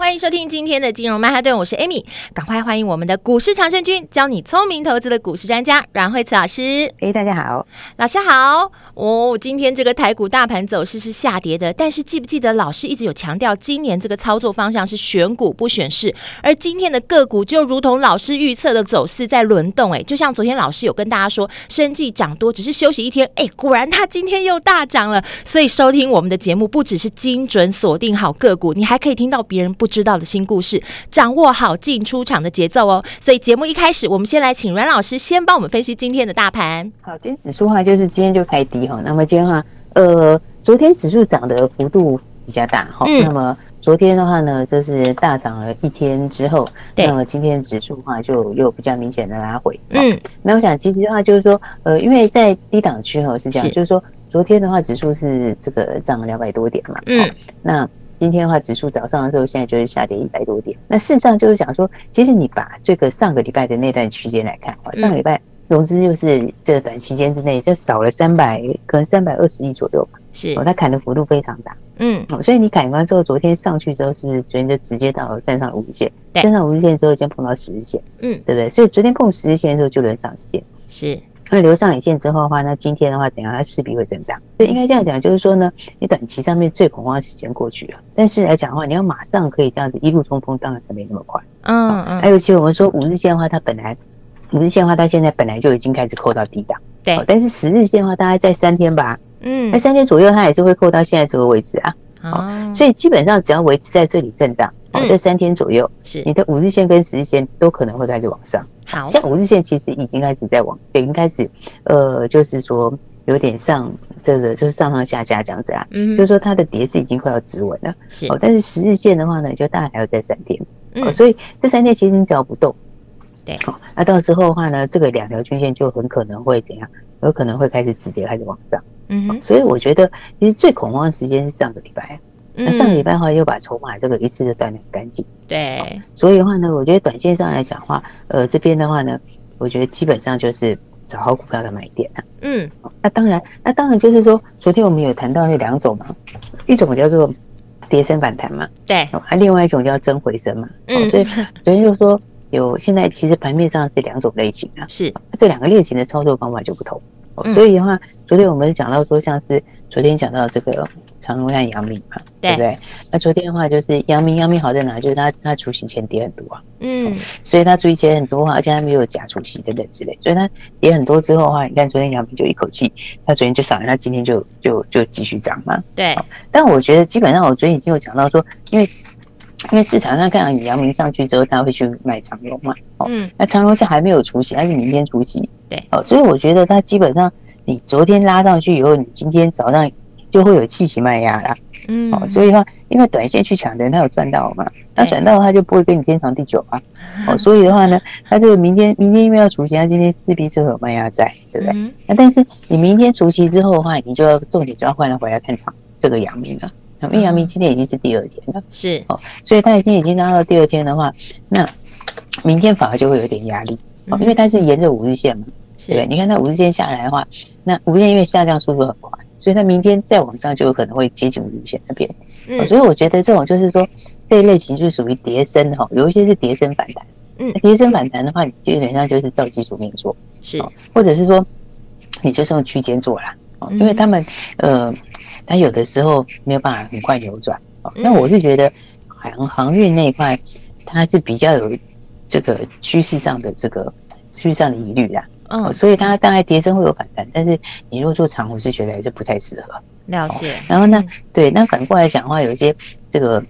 欢迎收听今天的金融曼哈顿，我是 Amy，赶快欢迎我们的股市长胜军，教你聪明投资的股市专家阮慧慈老师。哎，大家好，老师好。哦，今天这个台股大盘走势是下跌的，但是记不记得老师一直有强调，今年这个操作方向是选股不选市，而今天的个股就如同老师预测的走势在轮动，哎，就像昨天老师有跟大家说，生计涨多只是休息一天，哎，果然它今天又大涨了。所以收听我们的节目，不只是精准锁定好个股，你还可以听到别人不知道的新故事，掌握好进出场的节奏哦。所以节目一开始，我们先来请阮老师先帮我们分析今天的大盘。好，今天指数的话就是今天就开低哈。那么今天的话，呃，昨天指数涨的幅度比较大哈。嗯、那么昨天的话呢，就是大涨了一天之后，那么今天指数的话就又比较明显的拉回。嗯，那我想其实的话就是说，呃，因为在低档区哈是这样，是就是说昨天的话指数是这个涨了两百多点嘛。嗯，那。今天的话，指数早上的时候，现在就是下跌一百多点。那事实上就是想说，其实你把这个上个礼拜的那段区间来看，上个礼拜融资就是这个短期间之内就少了三百，可能三百二十亿左右吧。是，哦，它砍的幅度非常大。嗯，所以你砍完之后，昨天上去之后，是不是昨天就直接到站上五日线？站上五日线之后，先碰到十日线。嗯，对不对？所以昨天碰十日线的时候，就能上一线。是。那留上影线之后的话，那今天的话怎样？它势必会震荡。所以应该这样讲，就是说呢，你短期上面最恐慌的时间过去了，但是来讲的话，你要马上可以这样子一路冲锋，当然还没那么快。嗯嗯。还有，其实我们说五日线的话，它本来五日线的话，它现在本来就已经开始扣到低档。对。但是十日线的话，大概在三天吧。嗯。那三天左右，它也是会扣到现在这个位置啊。哦。所以基本上只要维持在这里震荡。哦，这三天左右，是你的五日线跟十日线都可能会开始往上。好，像五日线其实已经开始在往，已经开始，呃，就是说有点上这个，就是上上下下这样子啊。嗯，就是说它的跌势已经快要止稳了。是，哦，但是十日线的话呢，就大概还要再三天。嗯，所以这三天其实你只要不动，对，好，那到时候的话呢，这个两条均线就很可能会怎样？有可能会开始止跌，开始往上。嗯，所以我觉得其实最恐慌的时间是上个礼拜。那上个礼拜的话，又把筹码这个一次就断的很干净。对，所以的话呢，我觉得短线上来讲的话，呃，这边的话呢，我觉得基本上就是找好股票的买点啊。嗯，那当然，那当然就是说，昨天我们有谈到那两种嘛，一种叫做跌升反弹嘛，对，还另外一种叫真回升嘛。嗯，所以 昨天就说有现在其实盘面上是两种类型啊，是这两个类型的操作方法就不同。所以的话，昨天我们讲到说，像是昨天讲到这个。长荣和阳明嘛，对，不对？那昨天的话就是阳明，阳明好在哪？就是它它除息前跌很多啊，嗯，所以它除息前很多话，而且它没有假除息等等之类，所以它跌很多之后的话，你看昨天阳明就一口气，它昨天就涨了，它今天就就就继续涨嘛，对。但我觉得基本上我昨天已经有讲到说，因为因为市场上看到你阳明上去之后，他会去买长荣嘛，嗯，那长荣是还没有除息，还是明天除息，对，哦，所以我觉得它基本上你昨天拉上去以后，你今天早上。就会有气息卖压啦，嗯，哦，所以的话，因为短线去抢的人，他有赚到嘛，他赚到他就不会跟你天长地久啊，哦，所以的话呢，他这个明天明天因为要除夕，他今天势必是会有卖压在，对不对？那但是你明天除夕之后的话，你就要重点就要换回来看场这个阳明了，因为阳明今天已经是第二天了，是。哦，所以他已经已经拉到第二天的话，那明天反而就会有点压力，哦，因为它是沿着五日线嘛，对不对？你看它五日线下来的话，那五日线因为下降速度很快。所以它明天再往上就有可能会接近五日线那边，嗯，所以我觉得这种就是说这一类型就属于跌深哈，有一些是跌升反弹，嗯，跌升反弹的话，你基本上就是照基础面做，是，或者是说你就是用区间做啦，因为他们呃，它有的时候没有办法很快扭转，那我是觉得航航运那一块它是比较有这个趋势上的这个趋势上的疑虑啦。嗯，所以它大概跌升会有反弹，但是你如果做长，我是觉得还是不太适合。了解。然后呢，对，那反过来讲的话，有一些这个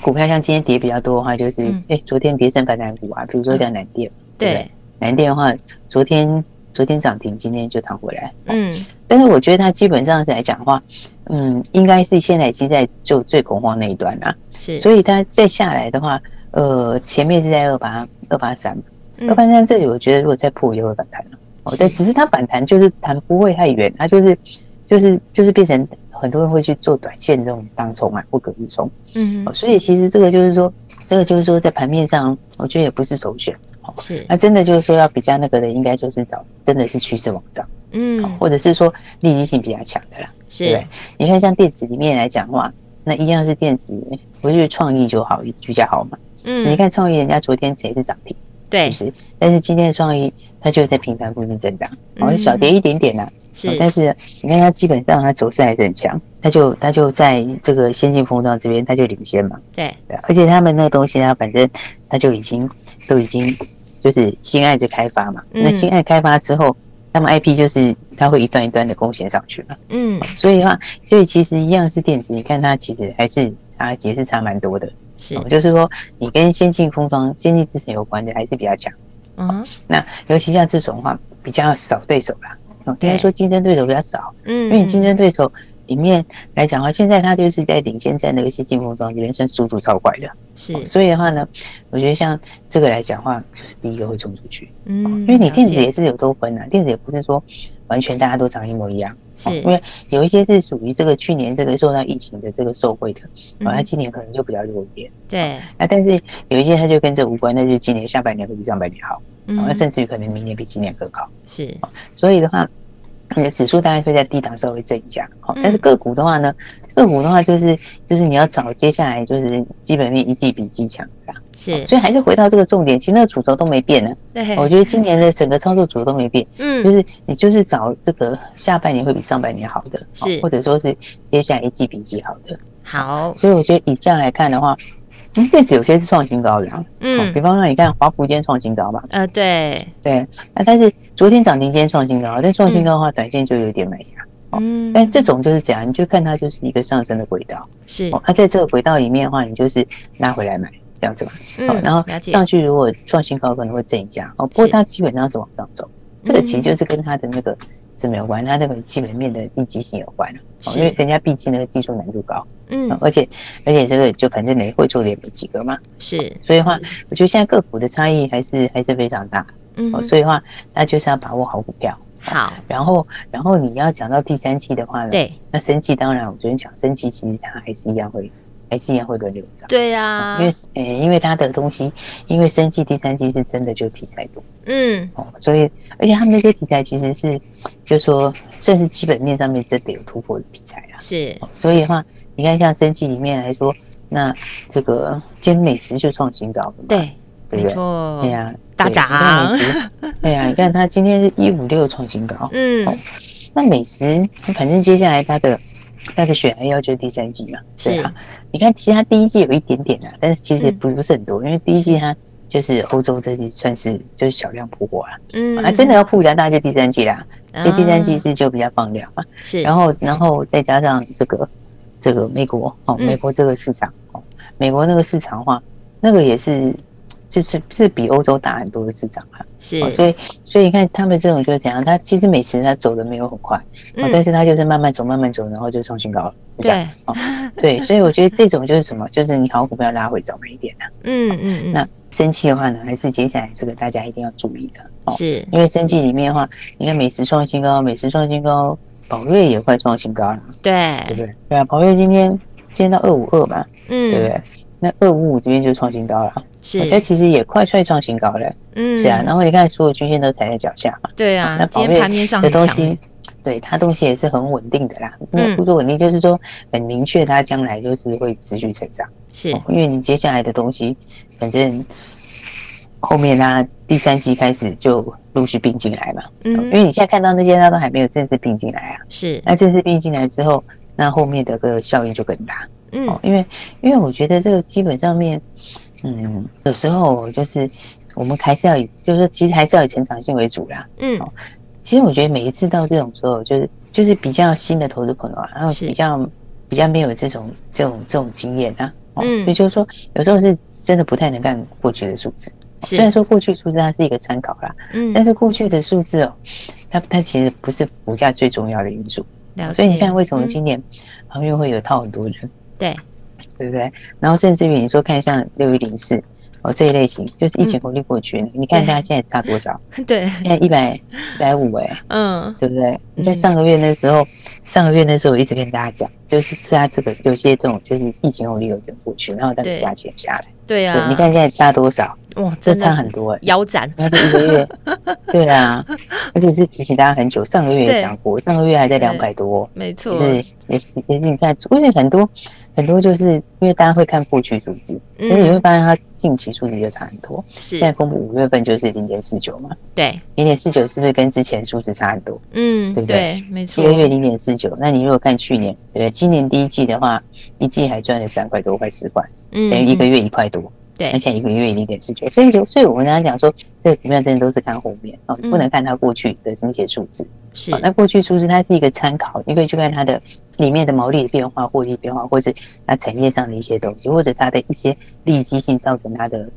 股票像今天跌比较多的话，就是哎，昨天跌升反弹股啊，比如说像南电，对，南电的话，昨天昨天涨停，今天就弹回来。嗯。但是我觉得它基本上来讲的话，嗯，应该是现在已经在就最恐慌那一端了。是。所以它再下来的话。呃，前面是在二八二八三，二八三这里我觉得如果再破也会反弹了。哦，但只是它反弹就是弹不会太远，它就是就是就是变成很多人会去做短线这种当冲啊或隔日冲。嗯，所以其实这个就是说，这个就是说在盘面上，我觉得也不是首选。是，那真的就是说要比较那个的，应该就是找真的是趋势往上，嗯，或者是说利基性比较强的啦。是，对，你看像电子里面来讲的话，那一样是电子，不是创意就好比较好嘛。嗯，你看创意，人家昨天也是涨停，对，是，但是今天的创意它就在平盘附近震荡，好像小跌一点点啦。是，但是你看它基本上它走势还是很强，它就它就在这个先进封装这边，它就领先嘛。对，对，而且他们那个东西它反正它就已经都已经。就是新案子开发嘛，那新案开发之后，他们 IP 就是它会一段一段的贡献上去嘛，嗯，所以的话，所以其实一样是电子，你看它其实还是差，也是差蛮多的，是，就是说你跟先进封装、先进制程有关的还是比较强，嗯，那尤其像这种的话比较少对手啦，应该说竞争对手比较少，嗯，因为你竞争对手。里面来讲的话，现在它就是在领先在那个先进封装里面，算速度超快的。是，所以的话呢，我觉得像这个来讲的话，就是第一个会冲出去。嗯，因为你电子也是有多分啊，电子也不是说完全大家都长一模一样。是，因为有一些是属于这个去年这个受到疫情的这个受惠的，啊，它今年可能就比较弱一点。对，啊，但是有一些它就跟这无关，那就今年下半年会比上半年好，那甚至于可能明年比今年更好。是，所以的话。你的指数大概会在低档稍微震一下，好，但是个股的话呢，个股的话就是就是你要找接下来就是基本面一季比一季强的，是，所以还是回到这个重点，其实那个主轴都没变呢。对，我觉得今年的整个操作主轴都没变，嗯，就是你就是找这个下半年会比上半年好的，是，或者说是接下来一季比一季好的，好，所以我觉得以这样来看的话。电子有些是创新高的，嗯，比方说你看华孚今天创新高嘛，呃，对。对，那但是昨天涨停，今天创新高，但创新高的话，短线就有点没了，嗯，但这种就是怎样，你就看它就是一个上升的轨道，是，它在这个轨道里面的话，你就是拉回来买这样子嘛，嗯，然后上去如果创新高可能会震一下，哦，不过它基本上是往上走，这个其实就是跟它的那个。是没有关，它这个基本面的利基性有关，因为人家毕竟那个技术难度高，嗯，而且而且这个就反正你会做的也没几个嘛，是，所以的话，我觉得现在个股的差异还是还是非常大，嗯，所以的话，那就是要把握好股票，好，然后然后你要讲到第三季的话呢，对，那生计当然我昨天讲生计其实它还是一样会。还是一样会轮流涨，对呀、啊，因为呃，因为它的东西，因为生技第三季是真的就题材多，嗯，哦，所以而且他们那些题材其实是，就说算是基本面上面真的有突破的题材啊，是，所以的话，你看像生技里面来说，那这个今天美食就创新高，对，对不对？对呀，大涨，对呀，你看它今天是一五六创新高，嗯，那美食反正接下来它的。它的选要就是第三季嘛，是啊。你看，其实它第一季有一点点啊，但是其实不不是很多，因为第一季它就是欧洲这里算是就是小量铺货啦。嗯，啊，真的要铺一下大就第三季啦，就第三季是就比较放量嘛。是，然后然后再加上这个这个美国哦，美国这个市场哦，美国那个市场的话，那个也是。就是是比欧洲大很多的市场啊，是，所以所以你看他们这种就是怎样，他其实美食它走的没有很快，嗯，但是它就是慢慢走慢慢走，然后就创新高了，对，对，所以我觉得这种就是什么，就是你好股票拉回早买一点的，嗯嗯嗯，那生气的话呢，还是接下来这个大家一定要注意的，是，因为生气里面的话，你看美食创新高，美食创新高，宝瑞也快创新高了，对，对不对？对啊，宝瑞今天今天到二五二嘛，嗯，对不对？那二五五这边就创新高了。是我觉得其实也快快创新高了，嗯，是啊。然后你看，所有均线都踩在脚下嘛，对啊。那宝瑞的东西，对它东西也是很稳定的啦。嗯，不说稳定，就是说很明确，它将来就是会持续成长。是，因为你接下来的东西，反正后面它第三期开始就陆续并进来嘛。嗯，因为你现在看到那些它都还没有正式并进来啊。是，那正式并进来之后，那后面的个效应就更大。嗯，因为因为我觉得这个基本上面。嗯，有时候就是我们还是要以，就是说其实还是要以成长性为主啦。嗯，其实我觉得每一次到这种时候，就是就是比较新的投资朋友啊，然后比较比较没有这种这种这种经验啊。嗯，所以就是说有时候是真的不太能看过去的数字。虽然说过去数字它是一个参考啦，嗯，但是过去的数字哦，它它其实不是股价最重要的因素。所以你看为什么今年航运会有套很多人？对。对不对？然后甚至于你说看像六一零四，哦，这一类型就是疫情红利过去，嗯、你看它现在差多少？对，现在一百一百五哎，嗯，对不对？你在上个月那时候，嗯、上个月那时候我一直跟大家讲，就是是它这个有些这种就是疫情红利有点过去，然后它的价钱下来。对啊，你看现在差多少？哇，这差很多哎，腰斩。一个月，对啊，而且是提醒大家很久，上个月也讲过，上个月还在两百多，没错，是也是也是你看，因为很多很多就是因为大家会看过去数字，所以你会发现它近期数字就差很多。是，现在公布五月份就是零点四九嘛，对，零点四九是不是跟之前数字差很多？嗯，对不对？没错，一个月零点四九，那你如果看去年，对？今年第一季的话，一季还赚了三块多，快四块，嗯，等于一个月一块多。对，而且一个月零点四九，所以就所以我们刚刚讲说，这个股票真的都是看后面哦，不能看它过去的这些数字。是，那过去数字它是一个参考，你可以去看它的里面的毛利的变化、获利变化，或是它产业上的一些东西，或者它的一些利基性造成它的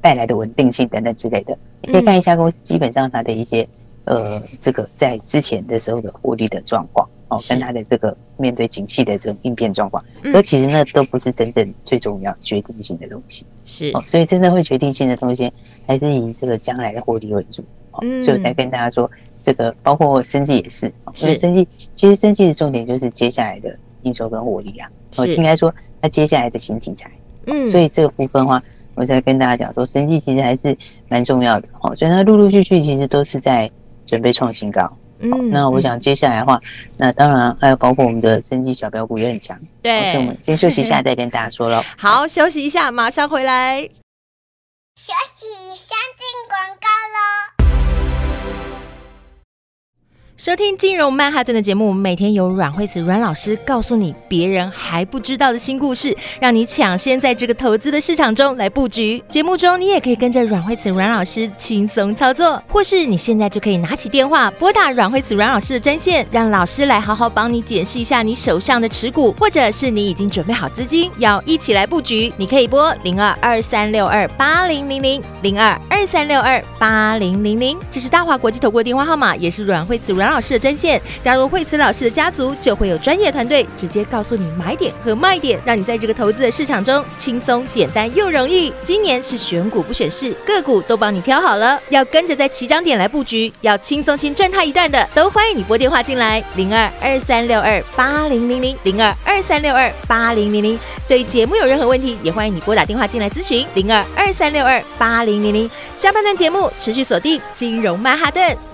带来的稳定性等等之类的。你可以看一下公司基本上它的一些呃，这个在之前的时候的获利的状况。哦，跟他的这个面对景气的这种应变状况，而其实那都不是真正最重要、决定性的东西。是哦，所以真的会决定性的东西，还是以这个将来的获利为主。哦，所以我才跟大家说，这个包括生计也是，因为生计其实生计的重点就是接下来的营收跟获利啊。哦，应该说它接下来的新题材。嗯，所以这个部分的话，我才跟大家讲说，生计其实还是蛮重要的。哦，所以它陆陆续续其实都是在准备创新高。嗯，那我想接下来的话，那当然还有包括我们的生机小标股也很强。对，所以我们先休息一下，再跟大家说了。好，休息一下，马上回来。休息，先进收听金融曼哈顿的节目，每天有阮慧慈阮老师告诉你别人还不知道的新故事，让你抢先在这个投资的市场中来布局。节目中你也可以跟着阮慧慈阮老师轻松操作，或是你现在就可以拿起电话拨打阮慧慈阮老师的专线，让老师来好好帮你检视一下你手上的持股，或者是你已经准备好资金要一起来布局，你可以拨零二二三六二八零零零零二二三六二八零零零，这是大华国际投顾电话号码，也是阮慧慈阮。老师的专线，加入惠慈老师的家族，就会有专业团队直接告诉你买点和卖点，让你在这个投资的市场中轻松、简单又容易。今年是选股不选市，个股都帮你挑好了，要跟着在起涨点来布局，要轻松先赚它一段的，都欢迎你拨电话进来，零二二三六二八零零零零二二三六二八零零零。对节目有任何问题，也欢迎你拨打电话进来咨询，零二二三六二八零零零。下半段节目持续锁定金融曼哈顿。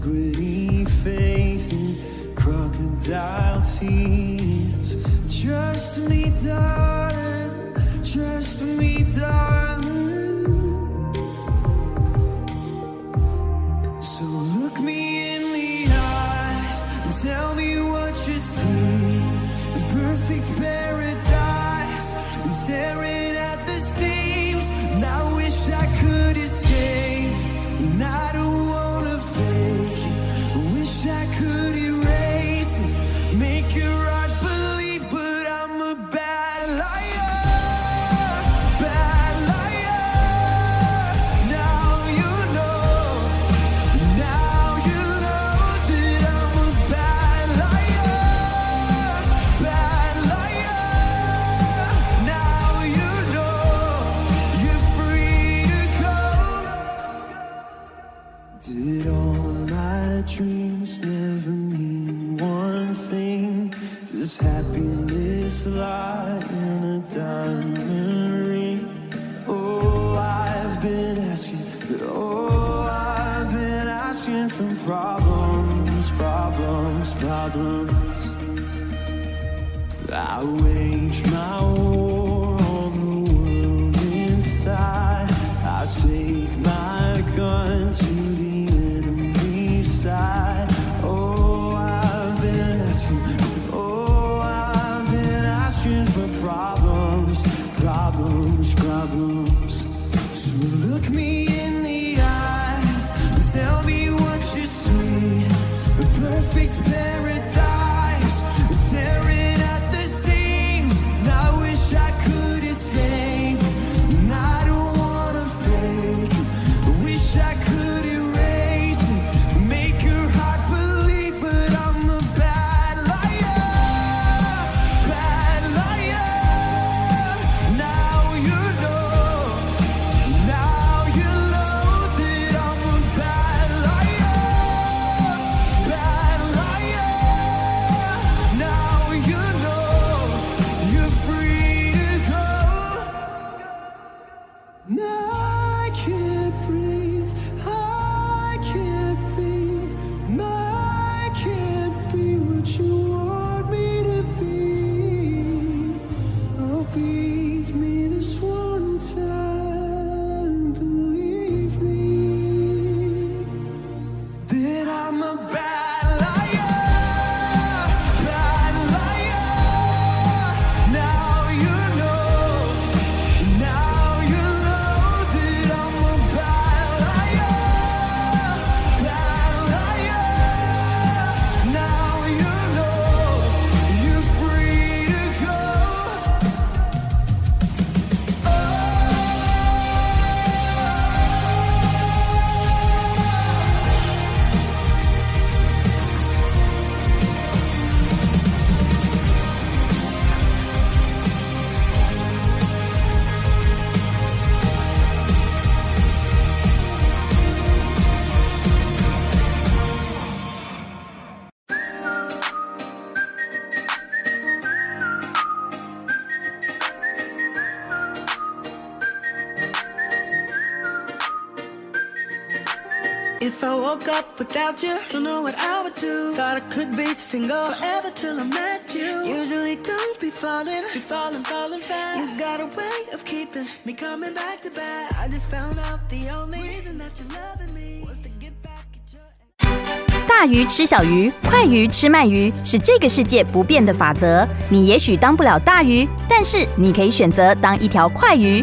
integrity, faith in crocodile tears. Trust me, darling, trust me, darling. So look me in the eyes and tell me what you see. The perfect paradise and terror. If I woke up without you, don't know what I would do. Thought I could be single forever till I met you. Usually don't be falling, be falling, falling fast. You got a way of keeping me coming back to back. I just found out the only reason that you're loving me was to get back at your. 大鱼吃小鱼，快鱼吃慢鱼，是这个世界不变的法则。你也许当不了大鱼，但是你可以选择当一条快鱼。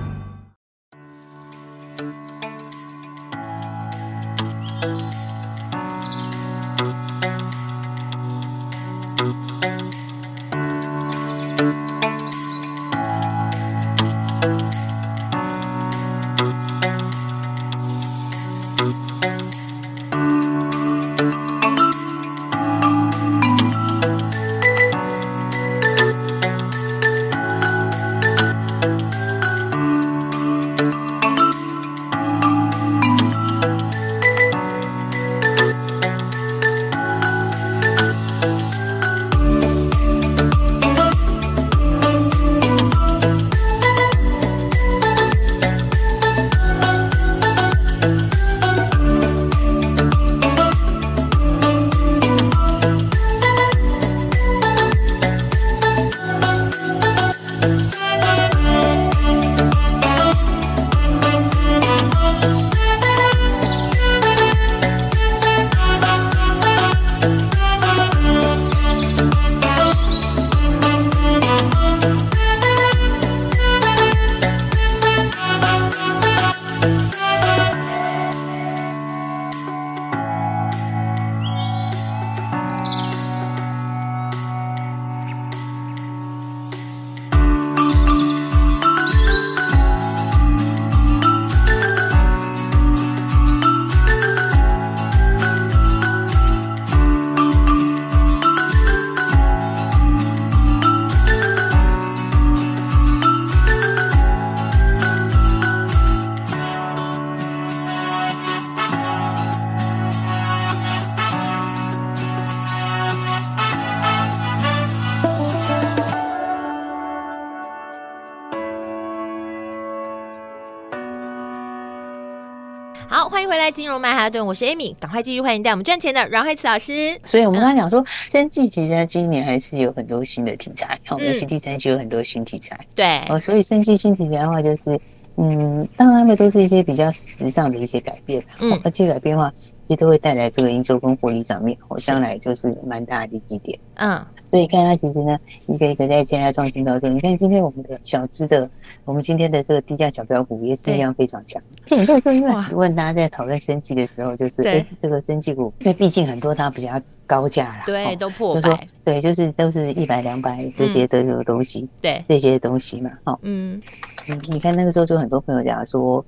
欢迎回来，金融曼哈顿，我是 Amy，赶快继续欢迎带我们赚钱的阮慧慈老师。所以我们刚才讲说，生技其实今年还是有很多新的题材，好、嗯，尤其第三季有很多新题材。对，哦，所以生技新题材的话，就是，嗯，当然他们都是一些比较时尚的一些改变，嗯，而且改变的话，其实都会带来这个营收跟获利上面，哦，将来就是蛮大的基点。嗯。所以看它其实呢，一个一个在现在创新高点。你看今天我们的小资的，我们今天的这个低价小标股也是一样非常强。所以你说，因为问大家在讨论生技的时候，就是哎，这个生技股，因为毕竟很多它比较高价啦，对，都破百，对，就是都是一百两百这些的这个东西，对，这些东西嘛，哈，嗯，你你看那个时候就很多朋友讲说。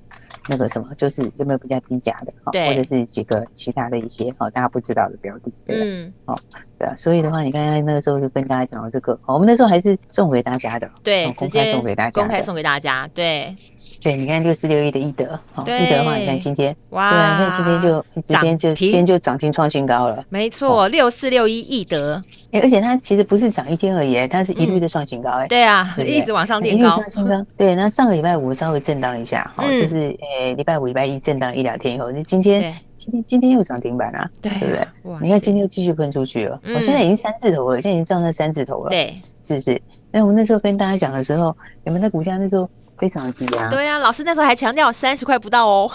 那个什么，就是有没有比较低价的，对，或者是几个其他的一些好大家不知道的标的，对嗯，好，对啊，所以的话，你看看那个时候就跟大家讲到这个，我们那时候还是送给大家的，对，公开送给大家，公开送给大家，对，对，你看六四六一的易德，好，易德的话，你看今天，哇，对啊，你看今天就今天就今天就涨停创新高了，没错，六四六一易德，而且它其实不是涨一天而已，它是一路在创新高，哎，对啊，一直往上垫高，创新高，对，那上个礼拜五稍微震荡一下，好，就是。诶，礼拜五、礼拜一震荡一两天以后，那今天、今天、今天又涨停板啊，对不对？你看今天又继续喷出去了，我现在已经三字头了，现在已经涨到三字头了，对，是不是？那我那时候跟大家讲的时候，你们的股价那时候非常低啊，对啊，老师那时候还强调三十块不到哦，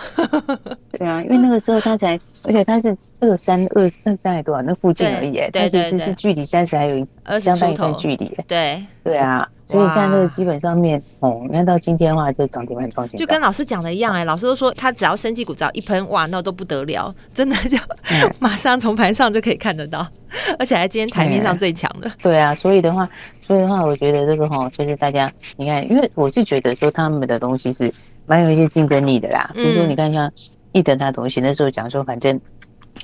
对啊，因为那个时候它才，而且它是这个三二三三还多少？那附近而已，但其实是距离三十还有相当一段距离，对，对啊。所以你看，这个基本上面哦，你看到今天的话就涨停板创新高，就跟老师讲的一样哎、欸，老师都说他只要生技股只要一喷，哇，那都不得了，真的就 马上从盘上就可以看得到，而且还今天台面上最强的。对啊，所以的话，所以的话，我觉得这个哈，就是大家你看，因为我是觉得说他们的东西是蛮有一些竞争力的啦。比如说你看像易德他东西，那时候讲说反正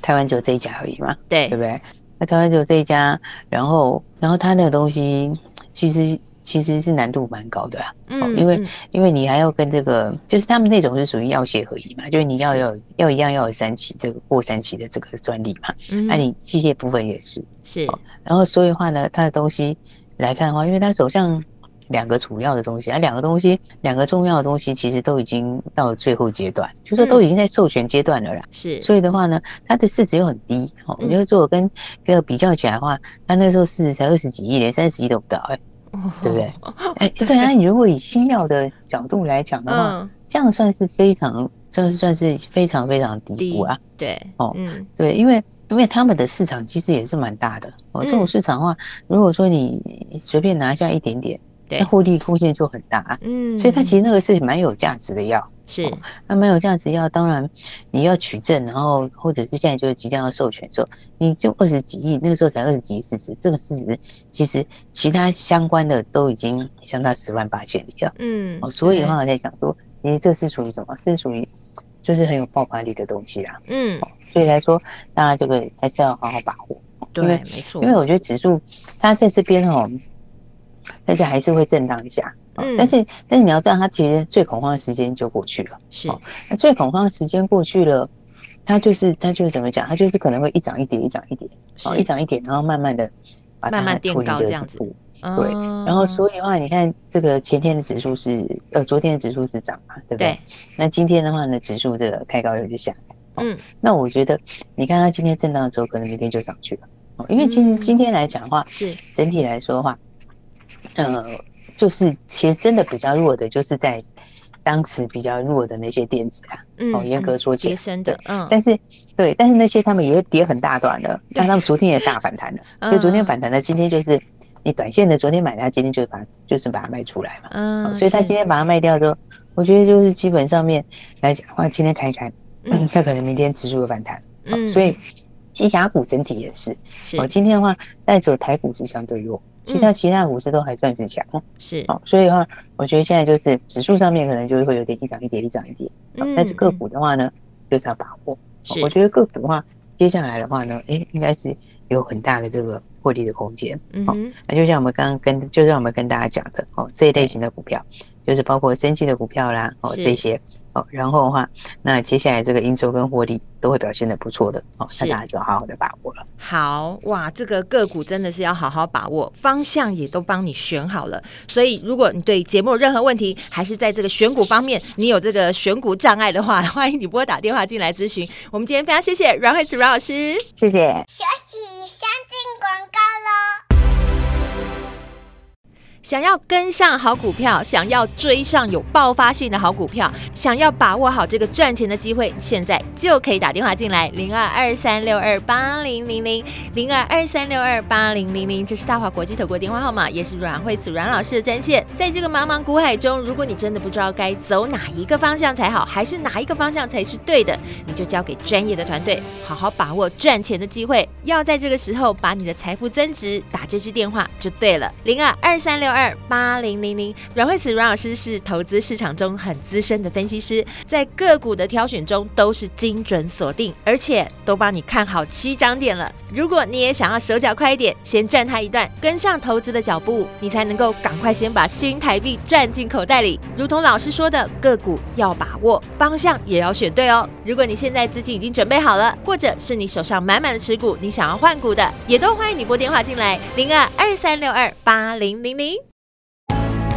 台湾只有这一家而已嘛，对对不对？那台湾只有这一家，然后然后他那个东西。其实其实是难度蛮高的啊，嗯，因为因为你还要跟这个，就是他们那种是属于药械合一嘛，就是你要有要一样要有三期这个过三期的这个专利嘛，嗯，那你器械部分也是。是，然后所以的话呢，它的东西来看的话，因为它手上两个主要的东西啊，两个东西两个重要的东西其实都已经到了最后阶段，就是说都已经在授权阶段了啦，是，所以的话呢，它的市值又很低，哦，我觉得做跟跟比较起来的话，它那时候市值才二十几亿，连三十亿都不到，哎。对不对？哎，对啊，你如果以新药的角度来讲的话，这样算是非常，算是算是非常非常低估啊。对，哦，嗯，对，因为因为他们的市场其实也是蛮大的哦。这种市场的话，如果说你随便拿下一点点。那获利空间就很大，嗯，所以它其实那个是蛮有价值的药，是。那蛮有价值药。当然你要取证，然后或者是现在就是即将要授权的时候，你就二十几亿，那个时候才二十几亿市值，这个市值其实其他相关的都已经相差十万八千里了，嗯，哦，所以的话我在讲说，其实，这是属于什么？这是属于就是很有爆发力的东西啦，嗯，所以来说，当然这个还是要好好把握，对，没错，因为我觉得指数它在这边哦。但是还是会震荡一下，嗯，但是但是你要知道，它其实最恐慌的时间就过去了，是，那最恐慌的时间过去了，它就是它就是怎么讲，它就是可能会一涨一跌，一涨一跌，哦，一涨一跌，然后慢慢的把它垫高这样子，对，然后所以的话，你看这个前天的指数是呃，昨天的指数是涨嘛，对不对？那今天的话呢，指数的开高又就下来，嗯，那我觉得你看它今天震荡之后，可能明天就上去了，哦，因为其实今天来讲的话，是。整体来说的话。呃，就是其实真的比较弱的，就是在当时比较弱的那些电子啊，嗯，哦，严格说起来，的，嗯，但是对，但是那些他们也跌很大段了，像他们昨天也大反弹了，所以昨天反弹的，今天就是你短线的，昨天买它，今天就把就是把它卖出来嘛，嗯，所以他今天把它卖掉之后，我觉得就是基本上面来讲的话，今天看一看，嗯，他可能明天指数有反弹，嗯，所以其他股整体也是，是，哦，今天的话带走台股是相对弱。其他其他股市都还算是强，是。哦，所以的话，我觉得现在就是指数上面可能就会有点一涨一跌，一涨一跌。嗯，但是个股的话呢，就是要把握。是，我觉得个股的话，接下来的话呢，诶，应该是有很大的这个获利的空间。嗯，那就像我们刚刚跟，就像我们跟大家讲的哦，这一类型的股票，就是包括生技的股票啦，哦这些哦，然后的话，那接下来这个营收跟获利都。会表现的不错的哦，那大家就好好的把握了。好哇，这个个股真的是要好好把握，方向也都帮你选好了。所以如果你对节目有任何问题，还是在这个选股方面你有这个选股障碍的话，欢迎你拨打电话进来咨询。我们今天非常谢谢阮慧慈阮老师，谢谢。休息，先进广告想要跟上好股票，想要追上有爆发性的好股票，想要把握好这个赚钱的机会，现在就可以打电话进来，零二二三六二八零零零，零二二三六二八零零零，这是大华国际投顾电话号码，也是阮慧子阮老师的专线。在这个茫茫股海中，如果你真的不知道该走哪一个方向才好，还是哪一个方向才是对的，你就交给专业的团队，好好把握赚钱的机会。要在这个时候把你的财富增值，打这句电话就对了，零二二三六。二八零零零，阮慧慈阮老师是投资市场中很资深的分析师，在个股的挑选中都是精准锁定，而且都帮你看好七涨点了。如果你也想要手脚快一点，先赚他一段，跟上投资的脚步，你才能够赶快先把新台币赚进口袋里。如同老师说的，个股要把握，方向也要选对哦。如果你现在资金已经准备好了，或者是你手上满满的持股，你想要换股的，也都欢迎你拨电话进来，零二二三六二八零零零。